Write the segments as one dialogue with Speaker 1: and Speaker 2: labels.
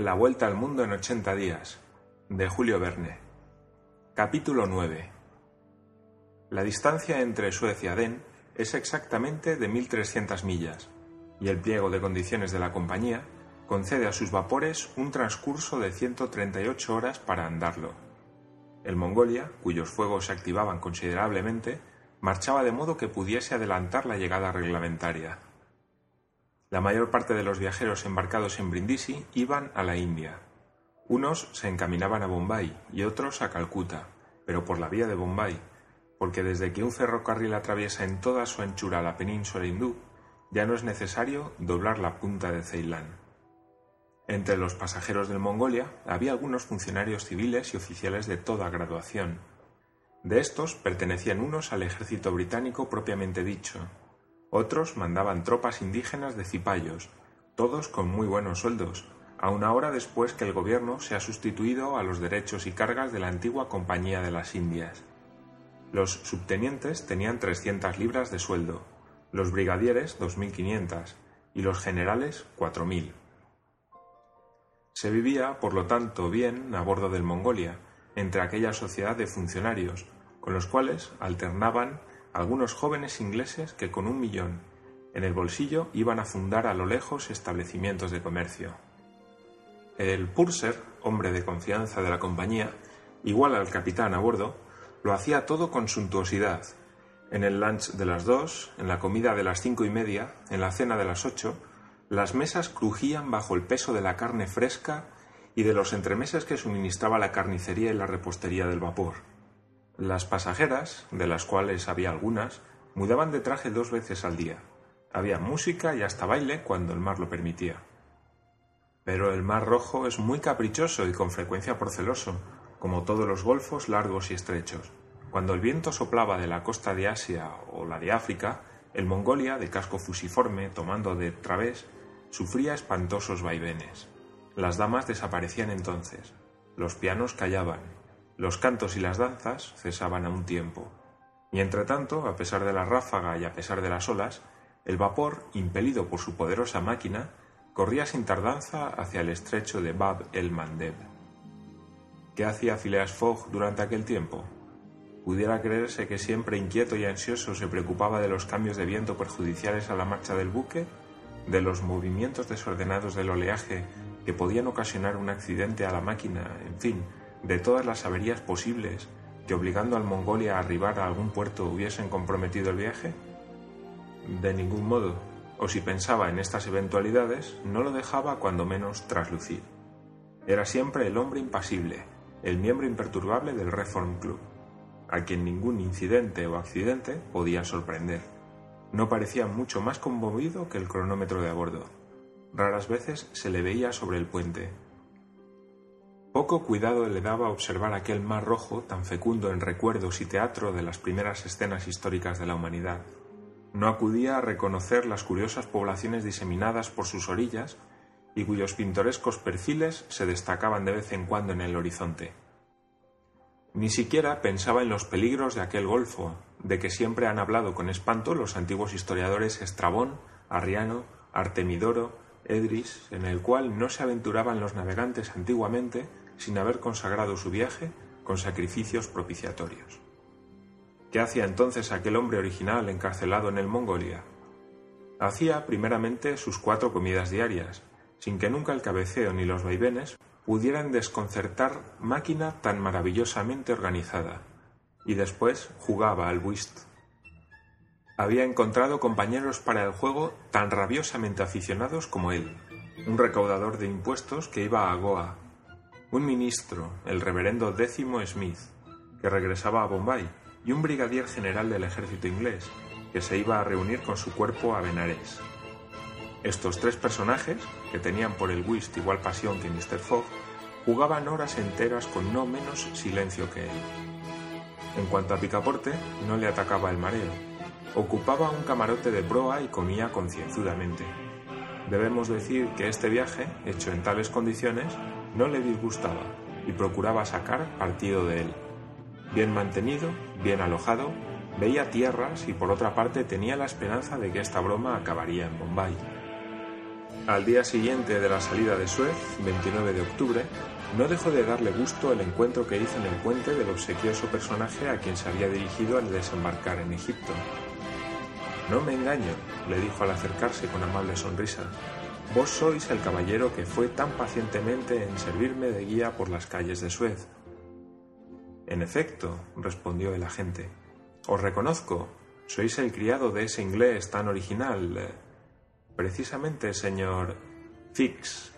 Speaker 1: La Vuelta al Mundo en 80 días, de Julio Verne. Capítulo 9. La distancia entre Suecia y Den es exactamente de 1.300 millas, y el pliego de condiciones de la compañía concede a sus vapores un transcurso de 138 horas para andarlo. El Mongolia, cuyos fuegos se activaban considerablemente, marchaba de modo que pudiese adelantar la llegada reglamentaria. La mayor parte de los viajeros embarcados en Brindisi iban a la India. Unos se encaminaban a Bombay y otros a Calcuta, pero por la vía de Bombay, porque desde que un ferrocarril atraviesa en toda su anchura la península hindú, ya no es necesario doblar la punta de Ceilán. Entre los pasajeros del Mongolia había algunos funcionarios civiles y oficiales de toda graduación. De estos pertenecían unos al ejército británico propiamente dicho, otros mandaban tropas indígenas de cipayos, todos con muy buenos sueldos, aun ahora después que el gobierno se ha sustituido a los derechos y cargas de la antigua Compañía de las Indias. Los subtenientes tenían 300 libras de sueldo, los brigadieres 2.500 y los generales 4.000. Se vivía, por lo tanto, bien a bordo del Mongolia, entre aquella sociedad de funcionarios, con los cuales alternaban algunos jóvenes ingleses que con un millón en el bolsillo iban a fundar a lo lejos establecimientos de comercio. El purser, hombre de confianza de la compañía, igual al capitán a bordo, lo hacía todo con suntuosidad. En el lunch de las dos, en la comida de las cinco y media, en la cena de las ocho, las mesas crujían bajo el peso de la carne fresca y de los entremeses que suministraba la carnicería y la repostería del vapor. Las pasajeras, de las cuales había algunas, mudaban de traje dos veces al día. Había música y hasta baile cuando el mar lo permitía. Pero el mar rojo es muy caprichoso y con frecuencia proceloso, como todos los golfos largos y estrechos. Cuando el viento soplaba de la costa de Asia o la de África, el Mongolia, de casco fusiforme, tomando de través, sufría espantosos vaivenes. Las damas desaparecían entonces, los pianos callaban, los cantos y las danzas cesaban a un tiempo, y entre tanto, a pesar de la ráfaga y a pesar de las olas, el vapor, impelido por su poderosa máquina, corría sin tardanza hacia el estrecho de Bab el Mandeb. ¿Qué hacía Phileas Fogg durante aquel tiempo? Pudiera creerse que siempre inquieto y ansioso se preocupaba de los cambios de viento perjudiciales a la marcha del buque, de los movimientos desordenados del oleaje que podían ocasionar un accidente a la máquina, en fin, de todas las averías posibles que obligando al Mongolia a arribar a algún puerto hubiesen comprometido el viaje? De ningún modo, o si pensaba en estas eventualidades, no lo dejaba cuando menos traslucir. Era siempre el hombre impasible, el miembro imperturbable del Reform Club, a quien ningún incidente o accidente podía sorprender. No parecía mucho más conmovido que el cronómetro de a bordo. Raras veces se le veía sobre el puente, poco cuidado le daba observar aquel mar rojo tan fecundo en recuerdos y teatro de las primeras escenas históricas de la humanidad. No acudía a reconocer las curiosas poblaciones diseminadas por sus orillas y cuyos pintorescos perfiles se destacaban de vez en cuando en el horizonte. Ni siquiera pensaba en los peligros de aquel golfo, de que siempre han hablado con espanto los antiguos historiadores Estrabón, Arriano, Artemidoro, Edris, en el cual no se aventuraban los navegantes antiguamente sin haber consagrado su viaje con sacrificios propiciatorios. ¿Qué hacía entonces aquel hombre original encarcelado en el Mongolia? Hacía primeramente sus cuatro comidas diarias, sin que nunca el cabeceo ni los vaivenes pudieran desconcertar máquina tan maravillosamente organizada, y después jugaba al whist. Había encontrado compañeros para el juego tan rabiosamente aficionados como él, un recaudador de impuestos que iba a Goa, un ministro, el reverendo Décimo Smith, que regresaba a Bombay, y un brigadier general del ejército inglés, que se iba a reunir con su cuerpo a Benares. Estos tres personajes, que tenían por el whist igual pasión que Mr. Fogg, jugaban horas enteras con no menos silencio que él. En cuanto a Picaporte, no le atacaba el mareo. Ocupaba un camarote de proa y comía concienzudamente. Debemos decir que este viaje, hecho en tales condiciones, no le disgustaba y procuraba sacar partido de él. Bien mantenido, bien alojado, veía tierras y por otra parte tenía la esperanza de que esta broma acabaría en Bombay. Al día siguiente de la salida de Suez, 29 de octubre, no dejó de darle gusto el encuentro que hizo en el puente del obsequioso personaje a quien se había dirigido al desembarcar en Egipto. No me engaño, le dijo al acercarse con amable sonrisa. Vos sois el caballero que fue tan pacientemente en servirme de guía por las calles de Suez. En efecto, respondió el agente. Os reconozco. Sois el criado de ese inglés tan original. Eh, precisamente, señor Fix.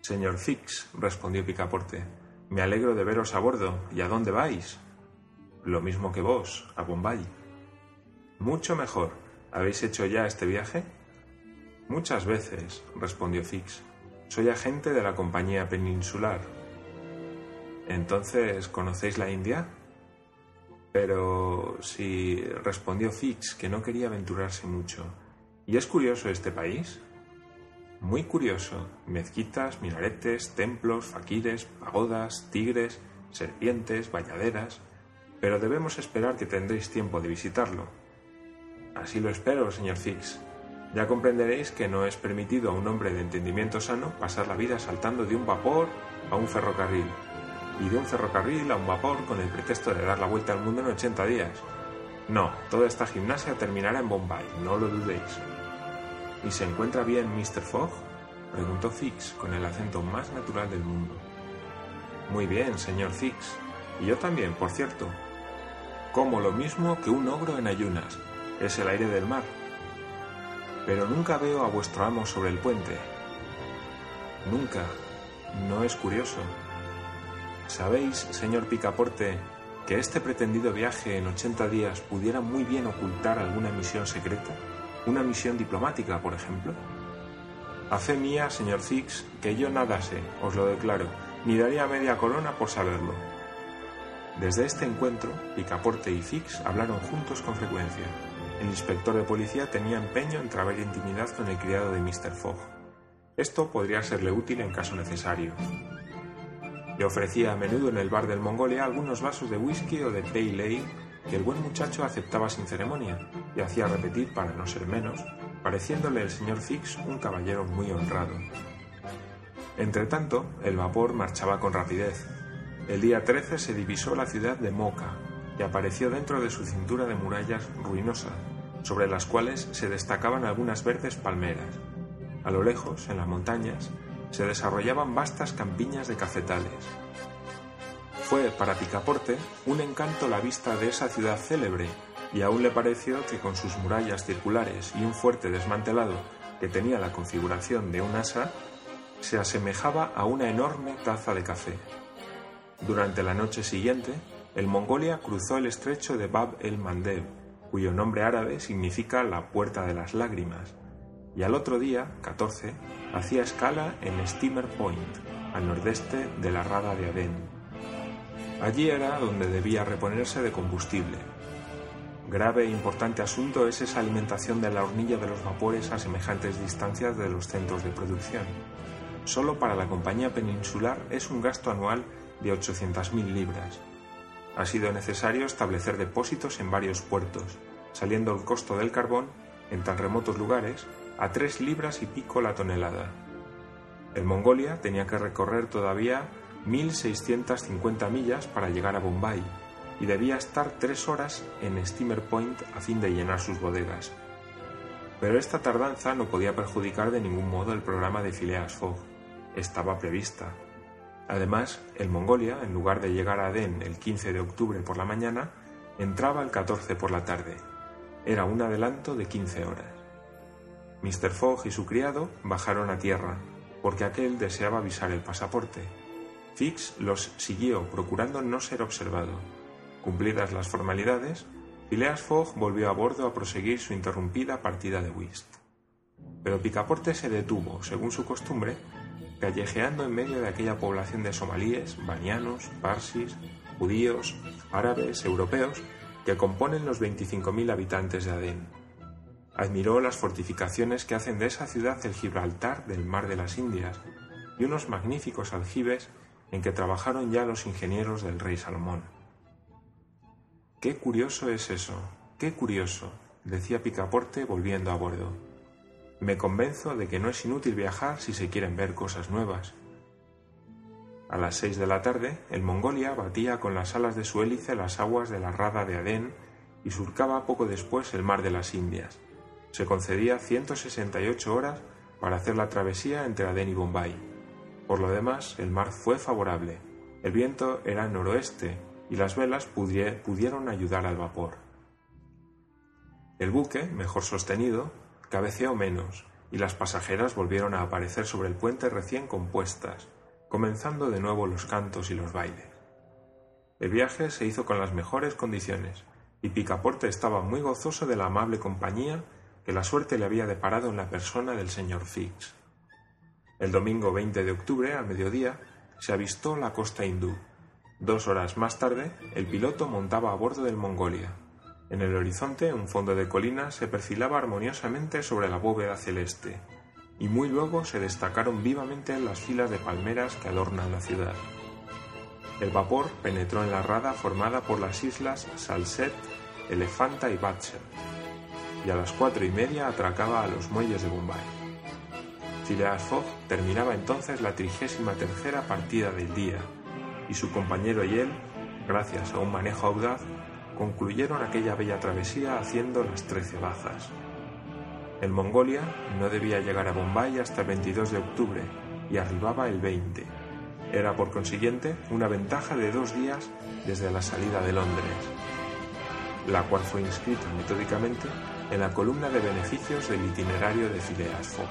Speaker 1: Señor Fix, respondió Picaporte. Me alegro de veros a bordo. ¿Y a dónde vais? Lo mismo que vos, a Bombay. Mucho mejor. ¿Habéis hecho ya este viaje? Muchas veces, respondió Fix. Soy agente de la compañía peninsular. Entonces, ¿conocéis la India? Pero si respondió Fix que no quería aventurarse mucho. ¿Y es curioso este país? Muy curioso. Mezquitas, minaretes, templos, faquires, pagodas, tigres, serpientes, bañaderas. Pero debemos esperar que tendréis tiempo de visitarlo. Así lo espero, señor Fix. Ya comprenderéis que no es permitido a un hombre de entendimiento sano pasar la vida saltando de un vapor a un ferrocarril y de un ferrocarril a un vapor con el pretexto de dar la vuelta al mundo en 80 días. No, toda esta gimnasia terminará en Bombay, no lo dudéis. ¿Y se encuentra bien Mr. Fogg? preguntó Fix con el acento más natural del mundo. Muy bien, señor Fix. Y yo también, por cierto. Como lo mismo que un ogro en ayunas. Es el aire del mar. Pero nunca veo a vuestro amo sobre el puente. Nunca. ¿No es curioso? ¿Sabéis, señor Picaporte, que este pretendido viaje en 80 días pudiera muy bien ocultar alguna misión secreta? ¿Una misión diplomática, por ejemplo? A fe mía, señor Fix, que yo nada sé, os lo declaro, ni daría media corona por saberlo. Desde este encuentro, Picaporte y Fix hablaron juntos con frecuencia. El inspector de policía tenía empeño en trabar intimidad con el criado de Mr. Fogg. Esto podría serle útil en caso necesario. Le ofrecía a menudo en el bar del Mongolia algunos vasos de whisky o de pale ale que el buen muchacho aceptaba sin ceremonia y hacía repetir para no ser menos, pareciéndole el señor Fix un caballero muy honrado. Entretanto, el vapor marchaba con rapidez. El día 13 se divisó la ciudad de Moca y apareció dentro de su cintura de murallas ruinosa, sobre las cuales se destacaban algunas verdes palmeras. A lo lejos, en las montañas, se desarrollaban vastas campiñas de cafetales. Fue para Picaporte un encanto la vista de esa ciudad célebre, y aún le pareció que con sus murallas circulares y un fuerte desmantelado que tenía la configuración de un asa, se asemejaba a una enorme taza de café. Durante la noche siguiente, el Mongolia cruzó el estrecho de Bab el Mandeb, cuyo nombre árabe significa la puerta de las lágrimas, y al otro día, 14, hacía escala en Steamer Point, al nordeste de la rada de Adén. Allí era donde debía reponerse de combustible. Grave e importante asunto es esa alimentación de la hornilla de los vapores a semejantes distancias de los centros de producción. Solo para la compañía peninsular es un gasto anual de 800.000 libras. Ha sido necesario establecer depósitos en varios puertos, saliendo el costo del carbón, en tan remotos lugares, a tres libras y pico la tonelada. El Mongolia tenía que recorrer todavía 1.650 millas para llegar a Bombay y debía estar tres horas en Steamer Point a fin de llenar sus bodegas. Pero esta tardanza no podía perjudicar de ningún modo el programa de Phileas Fogg. Estaba prevista. Además, el Mongolia, en lugar de llegar a Adén el 15 de octubre por la mañana, entraba el 14 por la tarde. Era un adelanto de 15 horas. Mr. Fogg y su criado bajaron a tierra, porque aquel deseaba avisar el pasaporte. Fix los siguió, procurando no ser observado. Cumplidas las formalidades, Phileas Fogg volvió a bordo a proseguir su interrumpida partida de whist. Pero Picaporte se detuvo, según su costumbre, callejeando en medio de aquella población de somalíes, banianos, parsis, judíos, árabes, europeos, que componen los 25.000 habitantes de Adén. Admiró las fortificaciones que hacen de esa ciudad el Gibraltar del Mar de las Indias y unos magníficos aljibes en que trabajaron ya los ingenieros del rey Salomón. Qué curioso es eso, qué curioso, decía Picaporte volviendo a bordo. Me convenzo de que no es inútil viajar si se quieren ver cosas nuevas. A las seis de la tarde, el Mongolia batía con las alas de su hélice las aguas de la rada de Adén y surcaba poco después el mar de las Indias. Se concedía 168 horas para hacer la travesía entre Adén y Bombay. Por lo demás, el mar fue favorable. El viento era noroeste y las velas pudieron ayudar al vapor. El buque, mejor sostenido, cabeceó menos y las pasajeras volvieron a aparecer sobre el puente recién compuestas, comenzando de nuevo los cantos y los bailes. El viaje se hizo con las mejores condiciones, y Picaporte estaba muy gozoso de la amable compañía que la suerte le había deparado en la persona del señor Fix. El domingo 20 de octubre, a mediodía, se avistó la costa hindú. Dos horas más tarde, el piloto montaba a bordo del Mongolia. En el horizonte, un fondo de colinas se perfilaba armoniosamente sobre la bóveda celeste, y muy luego se destacaron vivamente las filas de palmeras que adornan la ciudad. El vapor penetró en la rada formada por las islas Salset, Elefanta y Batcher, y a las cuatro y media atracaba a los muelles de Bombay. Phileas Fogg terminaba entonces la trigésima tercera partida del día, y su compañero y él, gracias a un manejo audaz, concluyeron aquella bella travesía haciendo las trece bajas. El Mongolia no debía llegar a Bombay hasta el 22 de octubre y arribaba el 20. Era por consiguiente una ventaja de dos días desde la salida de Londres, la cual fue inscrita metódicamente en la columna de beneficios del itinerario de Phileas Fogg.